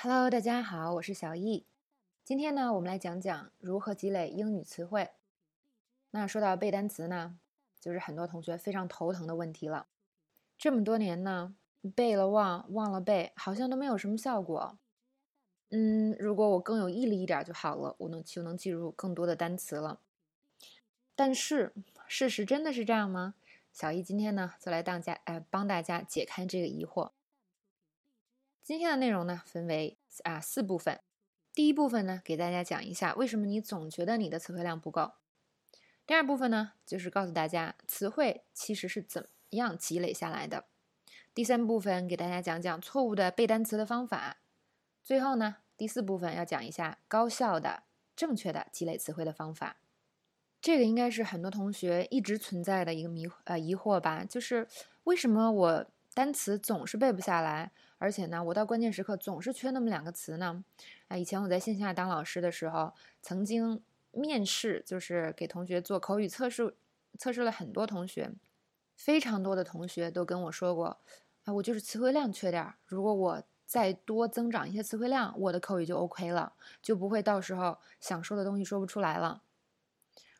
Hello，大家好，我是小易。今天呢，我们来讲讲如何积累英语词汇。那说到背单词呢，就是很多同学非常头疼的问题了。这么多年呢，背了忘，忘了背，好像都没有什么效果。嗯，如果我更有毅力一点就好了，我能就能记住更多的单词了。但是，事实真的是这样吗？小易今天呢，就来当家，呃，帮大家解开这个疑惑。今天的内容呢，分为啊四部分。第一部分呢，给大家讲一下为什么你总觉得你的词汇量不够。第二部分呢，就是告诉大家词汇其实是怎么样积累下来的。第三部分给大家讲讲错误的背单词的方法。最后呢，第四部分要讲一下高效的、正确的积累词汇的方法。这个应该是很多同学一直存在的一个迷呃疑惑吧，就是为什么我单词总是背不下来？而且呢，我到关键时刻总是缺那么两个词呢。啊，以前我在线下当老师的时候，曾经面试，就是给同学做口语测试，测试了很多同学，非常多的同学都跟我说过，啊，我就是词汇量缺点儿。如果我再多增长一些词汇量，我的口语就 OK 了，就不会到时候想说的东西说不出来了。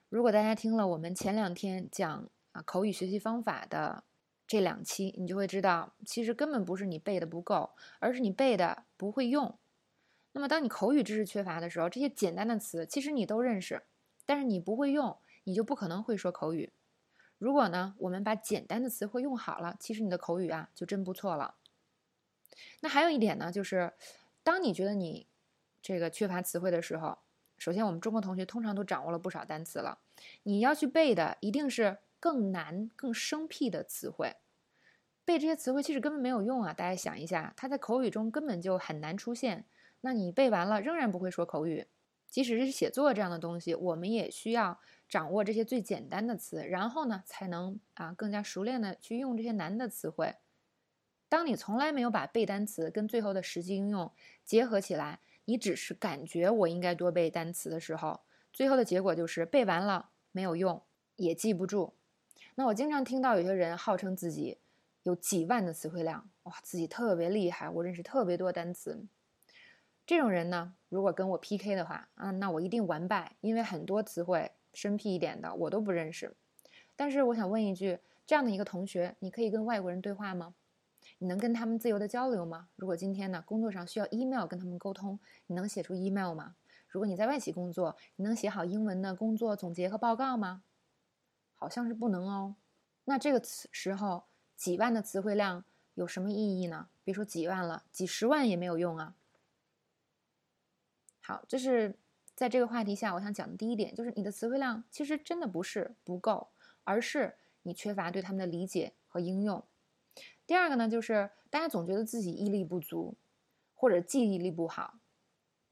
如果大家听了我们前两天讲啊口语学习方法的。这两期你就会知道，其实根本不是你背的不够，而是你背的不会用。那么，当你口语知识缺乏的时候，这些简单的词其实你都认识，但是你不会用，你就不可能会说口语。如果呢，我们把简单的词汇用好了，其实你的口语啊就真不错了。那还有一点呢，就是当你觉得你这个缺乏词汇的时候，首先我们中国同学通常都掌握了不少单词了，你要去背的一定是。更难、更生僻的词汇，背这些词汇其实根本没有用啊！大家想一下，它在口语中根本就很难出现。那你背完了，仍然不会说口语。即使是写作这样的东西，我们也需要掌握这些最简单的词，然后呢，才能啊更加熟练的去用这些难的词汇。当你从来没有把背单词跟最后的实际应用结合起来，你只是感觉我应该多背单词的时候，最后的结果就是背完了没有用，也记不住。那我经常听到有些人号称自己有几万的词汇量，哇，自己特别厉害，我认识特别多单词。这种人呢，如果跟我 PK 的话，啊，那我一定完败，因为很多词汇生僻一点的我都不认识。但是我想问一句，这样的一个同学，你可以跟外国人对话吗？你能跟他们自由的交流吗？如果今天呢，工作上需要 email 跟他们沟通，你能写出 email 吗？如果你在外企工作，你能写好英文的工作总结和报告吗？好像是不能哦，那这个词时候几万的词汇量有什么意义呢？别说几万了，几十万也没有用啊。好，这是在这个话题下我想讲的第一点，就是你的词汇量其实真的不是不够，而是你缺乏对他们的理解和应用。第二个呢，就是大家总觉得自己毅力不足，或者记忆力不好。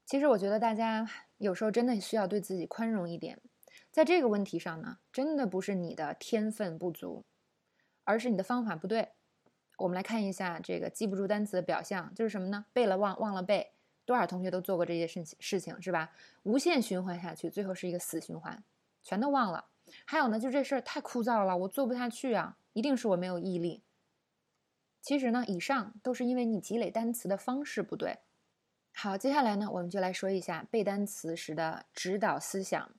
其实我觉得大家有时候真的需要对自己宽容一点。在这个问题上呢，真的不是你的天分不足，而是你的方法不对。我们来看一下这个记不住单词的表象，就是什么呢？背了忘，忘了背。多少同学都做过这些事情，事情是吧？无限循环下去，最后是一个死循环，全都忘了。还有呢，就这事儿太枯燥了，我做不下去啊，一定是我没有毅力。其实呢，以上都是因为你积累单词的方式不对。好，接下来呢，我们就来说一下背单词时的指导思想。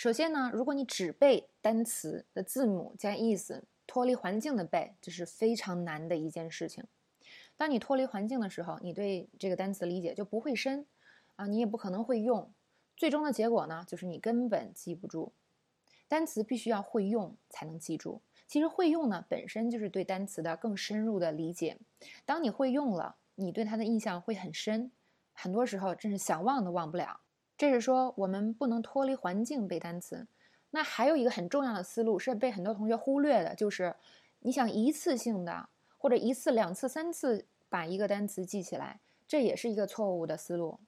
首先呢，如果你只背单词的字母加意思，脱离环境的背，这是非常难的一件事情。当你脱离环境的时候，你对这个单词理解就不会深，啊，你也不可能会用。最终的结果呢，就是你根本记不住。单词必须要会用才能记住。其实会用呢，本身就是对单词的更深入的理解。当你会用了，你对它的印象会很深，很多时候真是想忘都忘不了。这是说我们不能脱离环境背单词，那还有一个很重要的思路是被很多同学忽略的，就是你想一次性的或者一次、两次、三次把一个单词记起来，这也是一个错误的思路。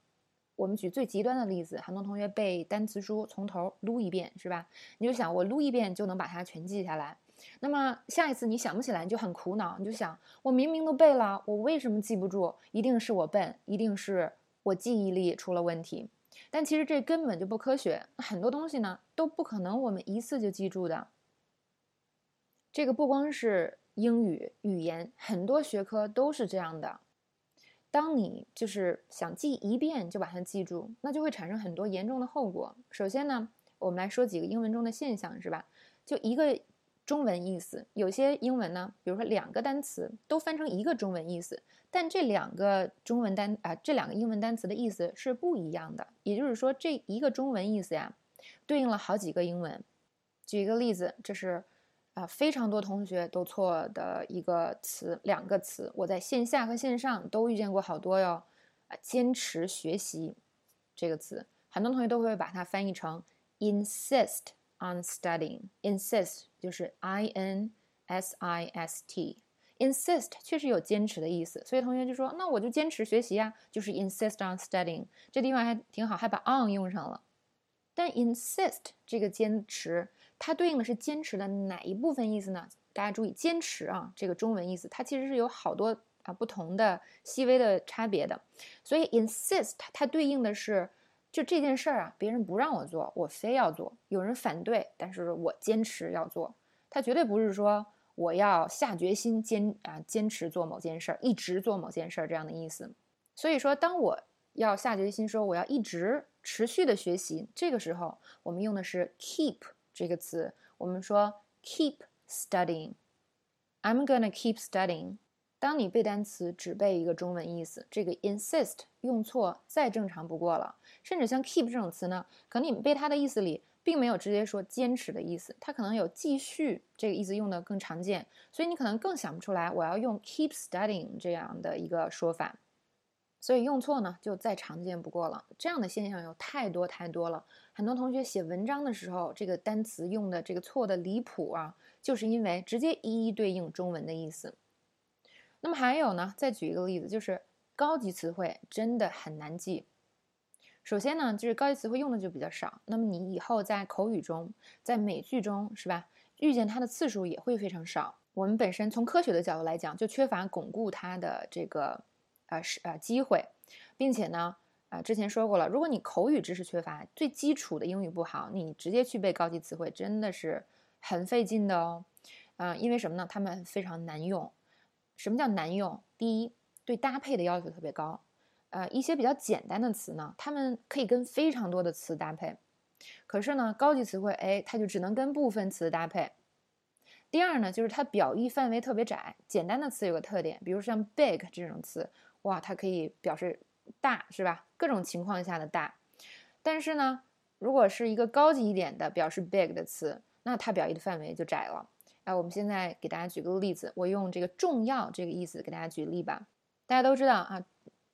我们举最极端的例子，很多同学背单词书从头撸一遍，是吧？你就想我撸一遍就能把它全记下来，那么下一次你想不起来，你就很苦恼，你就想我明明都背了，我为什么记不住？一定是我笨，一定是我记忆力出了问题。但其实这根本就不科学，很多东西呢都不可能我们一次就记住的。这个不光是英语语言，很多学科都是这样的。当你就是想记一遍就把它记住，那就会产生很多严重的后果。首先呢，我们来说几个英文中的现象，是吧？就一个中文意思，有些英文呢，比如说两个单词都翻成一个中文意思，但这两个中文单啊，这两个英文单词的意思是不一样的。也就是说，这一个中文意思呀，对应了好几个英文。举一个例子，这是。啊，非常多同学都错的一个词，两个词，我在线下和线上都遇见过好多哟。啊，坚持学习这个词，很多同学都会把它翻译成 insist on studying。insist 就是 i n s i s t，insist 确实有坚持的意思，所以同学就说，那我就坚持学习呀，就是 insist on studying。这地方还挺好，还把 on 用上了。但 insist 这个坚持。它对应的是坚持的哪一部分意思呢？大家注意，坚持啊，这个中文意思，它其实是有好多啊不同的细微的差别的。所以 insist 它对应的是，就这件事儿啊，别人不让我做，我非要做；有人反对，但是我坚持要做。它绝对不是说我要下决心坚啊坚持做某件事儿，一直做某件事儿这样的意思。所以说，当我要下决心说我要一直持续的学习，这个时候我们用的是 keep。这个词，我们说 keep studying。I'm gonna keep studying。当你背单词只背一个中文意思，这个 insist 用错再正常不过了。甚至像 keep 这种词呢，可能你们背它的意思里并没有直接说坚持的意思，它可能有继续这个意思用的更常见，所以你可能更想不出来我要用 keep studying 这样的一个说法。所以用错呢，就再常见不过了。这样的现象有太多太多了。很多同学写文章的时候，这个单词用的这个错的离谱啊，就是因为直接一一对应中文的意思。那么还有呢，再举一个例子，就是高级词汇真的很难记。首先呢，就是高级词汇用的就比较少，那么你以后在口语中、在美剧中，是吧，遇见它的次数也会非常少。我们本身从科学的角度来讲，就缺乏巩固它的这个。呃是呃机会，并且呢，啊之前说过了，如果你口语知识缺乏，最基础的英语不好，你直接去背高级词汇真的是很费劲的哦。啊，因为什么呢？他们非常难用。什么叫难用？第一，对搭配的要求特别高。呃，一些比较简单的词呢，它们可以跟非常多的词搭配。可是呢，高级词汇，哎，它就只能跟部分词搭配。第二呢，就是它表意范围特别窄。简单的词有个特点，比如像 big 这种词。哇，它可以表示大，是吧？各种情况下的大。但是呢，如果是一个高级一点的表示 big 的词，那它表意的范围就窄了。哎，我们现在给大家举个例子，我用这个重要这个意思给大家举例吧。大家都知道啊，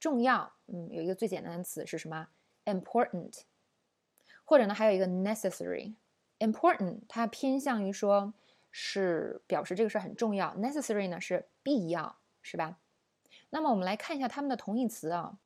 重要，嗯，有一个最简单的词是什么？important，或者呢，还有一个 necessary。important 它偏向于说是表示这个事儿很重要，necessary 呢是必要，是吧？那么我们来看一下它们的同义词啊，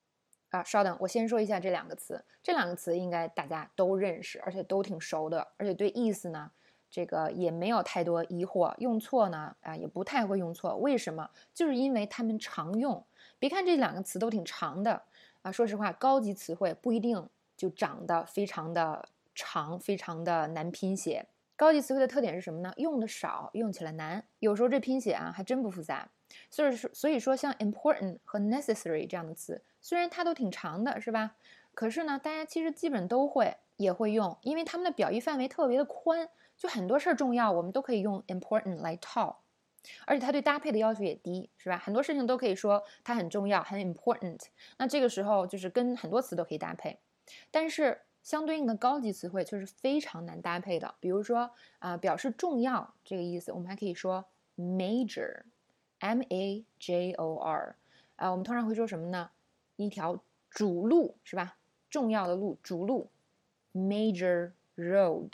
啊，稍等，我先说一下这两个词，这两个词应该大家都认识，而且都挺熟的，而且对意思呢，这个也没有太多疑惑，用错呢，啊，也不太会用错。为什么？就是因为它们常用。别看这两个词都挺长的啊，说实话，高级词汇不一定就长得非常的长，非常的难拼写。高级词汇的特点是什么呢？用的少，用起来难，有时候这拼写啊还真不复杂。所以说，所以说像 important 和 necessary 这样的词，虽然它都挺长的，是吧？可是呢，大家其实基本都会也会用，因为它们的表意范围特别的宽，就很多事儿重要，我们都可以用 important 来套，而且它对搭配的要求也低，是吧？很多事情都可以说它很重要，很 important。那这个时候就是跟很多词都可以搭配，但是相对应的高级词汇却是非常难搭配的。比如说啊，表示重要这个意思，我们还可以说 major。M A J O R，啊，我们通常会说什么呢？一条主路是吧？重要的路，主路，major road。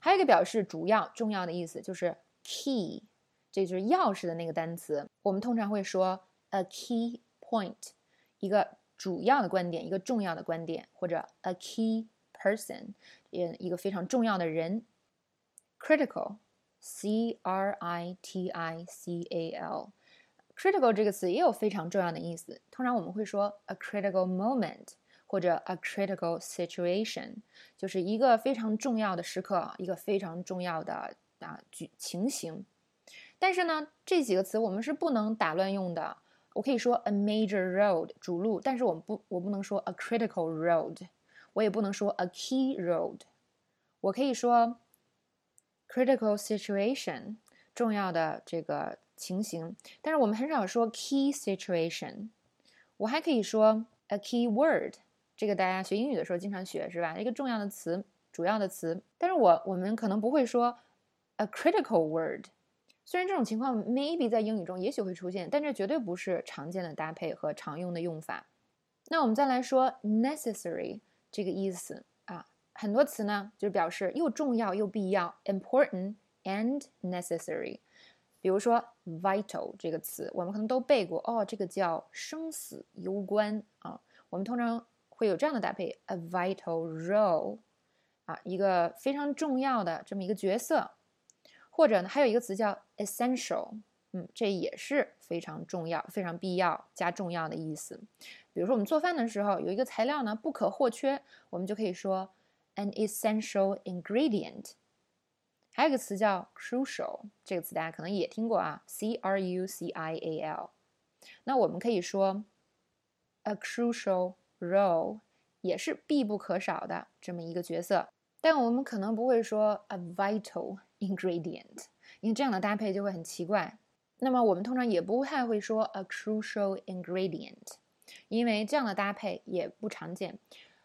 还有一个表示主要、重要的意思，就是 key，这就是钥匙的那个单词。我们通常会说 a key point，一个主要的观点，一个重要的观点，或者 a key person，也一个非常重要的人，critical。C R I T I C A L，critical 这个词也有非常重要的意思。通常我们会说 a critical moment 或者 a critical situation，就是一个非常重要的时刻，一个非常重要的啊举情形。但是呢，这几个词我们是不能打乱用的我可以说 a major road 主路，但是我们不，我不能说 a critical road，我也不能说 a key road。我可以说 critical situation 重要的这个情形，但是我们很少说 key situation。我还可以说 a key word，这个大家学英语的时候经常学是吧？一个重要的词，主要的词。但是我我们可能不会说 a critical word。虽然这种情况 maybe 在英语中也许会出现，但这绝对不是常见的搭配和常用的用法。那我们再来说 necessary 这个意思啊，很多词呢就是表示又重要又必要，important and necessary。比如说 vital 这个词，我们可能都背过哦，这个叫生死攸关啊。我们通常会有这样的搭配，a vital role 啊，一个非常重要的这么一个角色。或者呢，还有一个词叫 essential，嗯，这也是非常重要、非常必要加重要的意思。比如说我们做饭的时候，有一个材料呢不可或缺，我们就可以说 an essential ingredient。还有一个词叫 crucial，这个词大家可能也听过啊，c r u c i a l。那我们可以说 a crucial role，也是必不可少的这么一个角色。但我们可能不会说 a vital ingredient，因为这样的搭配就会很奇怪。那么我们通常也不太会说 a crucial ingredient，因为这样的搭配也不常见。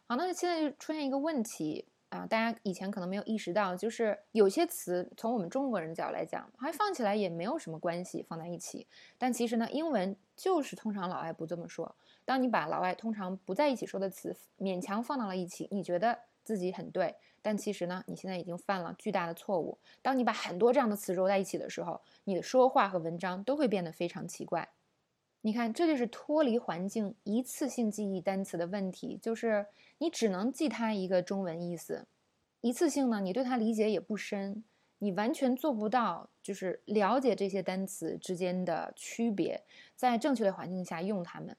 好，那现在就出现一个问题啊，大家以前可能没有意识到，就是有些词从我们中国人角度来讲，还放起来也没有什么关系，放在一起。但其实呢，英文就是通常老外不这么说。当你把老外通常不在一起说的词勉强放到了一起，你觉得自己很对。但其实呢，你现在已经犯了巨大的错误。当你把很多这样的词揉在一起的时候，你的说话和文章都会变得非常奇怪。你看，这就是脱离环境、一次性记忆单词的问题，就是你只能记它一个中文意思，一次性呢，你对它理解也不深，你完全做不到就是了解这些单词之间的区别，在正确的环境下用它们。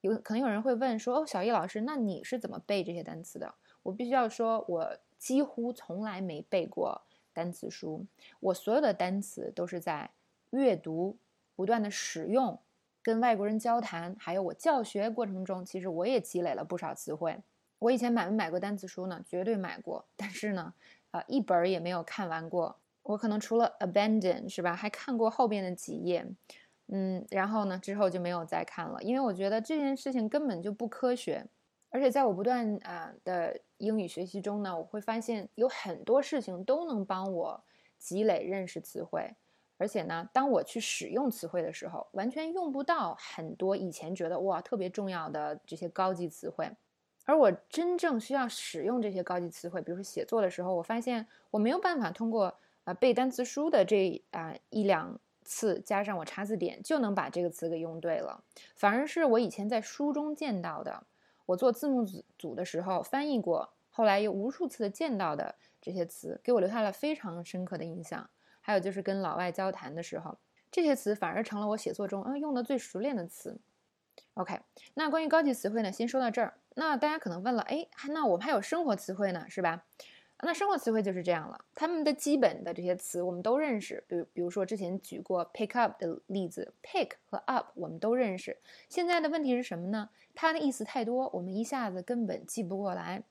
有可能有人会问说：“哦，小易老师，那你是怎么背这些单词的？”我必须要说，我。几乎从来没背过单词书，我所有的单词都是在阅读、不断的使用、跟外国人交谈，还有我教学过程中，其实我也积累了不少词汇。我以前买没买过单词书呢？绝对买过，但是呢，呃，一本也没有看完过。我可能除了 abandon 是吧，还看过后边的几页，嗯，然后呢，之后就没有再看了，因为我觉得这件事情根本就不科学。而且在我不断啊的英语学习中呢，我会发现有很多事情都能帮我积累认识词汇，而且呢，当我去使用词汇的时候，完全用不到很多以前觉得哇特别重要的这些高级词汇。而我真正需要使用这些高级词汇，比如说写作的时候，我发现我没有办法通过啊背单词书的这啊一两次加上我查字典就能把这个词给用对了，反而是我以前在书中见到的。我做字幕组组的时候翻译过，后来又无数次的见到的这些词，给我留下了非常深刻的印象。还有就是跟老外交谈的时候，这些词反而成了我写作中嗯用的最熟练的词。OK，那关于高级词汇呢，先说到这儿。那大家可能问了，哎，那我们还有生活词汇呢，是吧？那生活词汇就是这样了，他们的基本的这些词我们都认识，比如比如说之前举过 pick up 的例子，pick 和 up 我们都认识。现在的问题是什么呢？它的意思太多，我们一下子根本记不过来。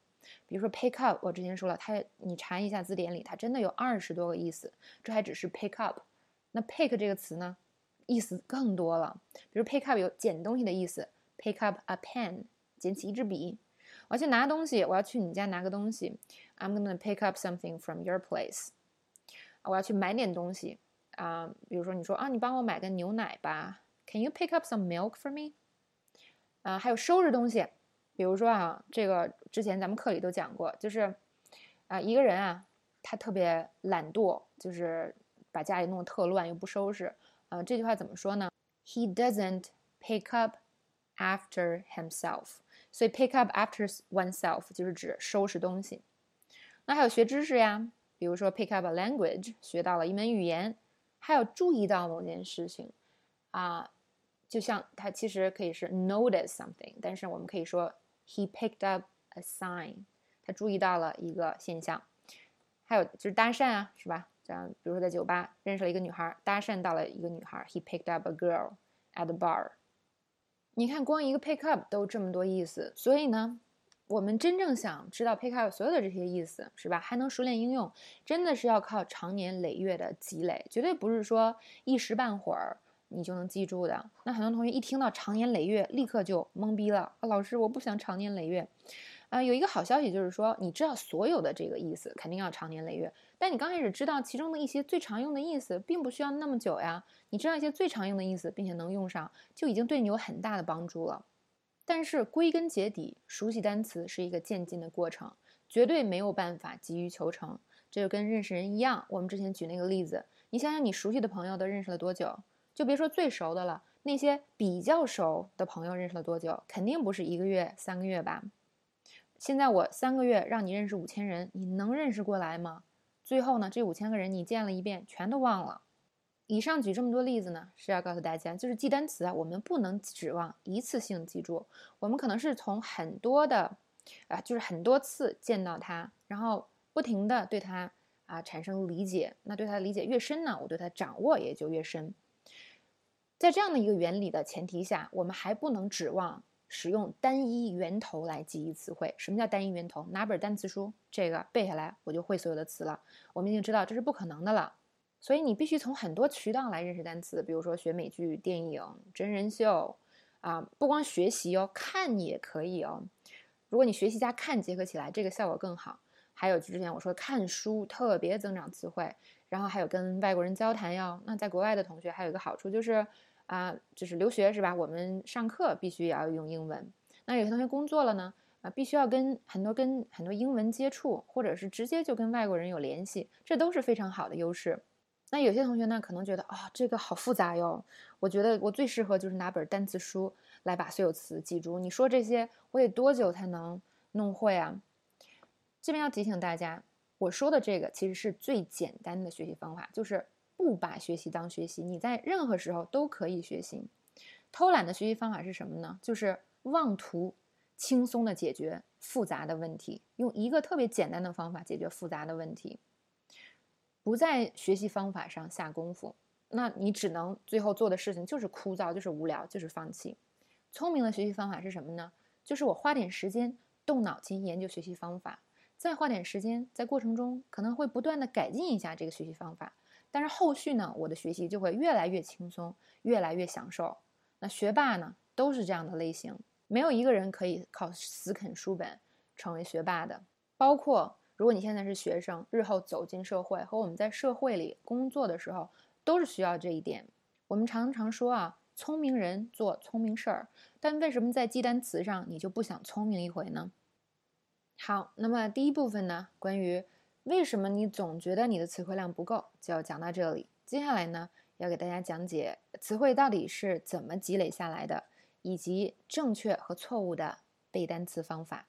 比如说 pick up，我之前说了，它你查一下字典里，它真的有二十多个意思，这还只是 pick up。那 pick 这个词呢，意思更多了。比如 pick up 有捡东西的意思，pick up a pen，捡起一支笔。我要去拿东西，我要去你家拿个东西。I'm gonna pick up something from your place。我要去买点东西啊，比如说你说啊，你帮我买个牛奶吧。Can you pick up some milk for me？啊，还有收拾东西，比如说啊，这个之前咱们课里都讲过，就是啊，一个人啊，他特别懒惰，就是把家里弄得特乱又不收拾。啊，这句话怎么说呢？He doesn't pick up after himself。所以 pick up after oneself 就是指收拾东西。那还有学知识呀，比如说 pick up a language 学到了一门语言，还有注意到某件事情啊，就像它其实可以是 notice something，但是我们可以说 he picked up a sign，他注意到了一个现象。还有就是搭讪啊，是吧？这样，比如说在酒吧认识了一个女孩，搭讪到了一个女孩，he picked up a girl at the bar。你看，光一个 pick up 都这么多意思，所以呢，我们真正想知道 pick up 所有的这些意思，是吧？还能熟练应用，真的是要靠长年累月的积累，绝对不是说一时半会儿你就能记住的。那很多同学一听到长年累月，立刻就懵逼了。老师，我不想长年累月。啊，有一个好消息就是说，你知道所有的这个意思，肯定要长年累月。但你刚开始知道其中的一些最常用的意思，并不需要那么久呀。你知道一些最常用的意思，并且能用上，就已经对你有很大的帮助了。但是归根结底，熟悉单词是一个渐进的过程，绝对没有办法急于求成。这就跟认识人一样，我们之前举那个例子，你想想你熟悉的朋友都认识了多久？就别说最熟的了，那些比较熟的朋友认识了多久？肯定不是一个月、三个月吧？现在我三个月让你认识五千人，你能认识过来吗？最后呢，这五千个人你见了一遍，全都忘了。以上举这么多例子呢，是要告诉大家，就是记单词啊，我们不能指望一次性记住，我们可能是从很多的，啊，就是很多次见到它，然后不停的对它啊产生理解。那对它的理解越深呢，我对它掌握也就越深。在这样的一个原理的前提下，我们还不能指望。使用单一源头来记忆词汇。什么叫单一源头？拿本单词书，这个背下来我就会所有的词了。我们已经知道这是不可能的了，所以你必须从很多渠道来认识单词。比如说学美剧、电影、真人秀，啊，不光学习哦，看也可以哦。如果你学习加看结合起来，这个效果更好。还有之前我说看书特别增长词汇，然后还有跟外国人交谈哟。那在国外的同学还有一个好处就是。啊，就是留学是吧？我们上课必须也要用英文。那有些同学工作了呢，啊，必须要跟很多跟很多英文接触，或者是直接就跟外国人有联系，这都是非常好的优势。那有些同学呢，可能觉得啊，这个好复杂哟。我觉得我最适合就是拿本单词书来把所有词记住。你说这些，我得多久才能弄会啊？这边要提醒大家，我说的这个其实是最简单的学习方法，就是。不把学习当学习，你在任何时候都可以学习。偷懒的学习方法是什么呢？就是妄图轻松的解决复杂的问题，用一个特别简单的方法解决复杂的问题，不在学习方法上下功夫，那你只能最后做的事情就是枯燥，就是无聊，就是放弃。聪明的学习方法是什么呢？就是我花点时间动脑筋研究学习方法，再花点时间在过程中可能会不断的改进一下这个学习方法。但是后续呢，我的学习就会越来越轻松，越来越享受。那学霸呢，都是这样的类型，没有一个人可以靠死啃书本成为学霸的。包括如果你现在是学生，日后走进社会和我们在社会里工作的时候，都是需要这一点。我们常常说啊，聪明人做聪明事儿，但为什么在记单词上你就不想聪明一回呢？好，那么第一部分呢，关于。为什么你总觉得你的词汇量不够？就讲到这里。接下来呢，要给大家讲解词汇到底是怎么积累下来的，以及正确和错误的背单词方法。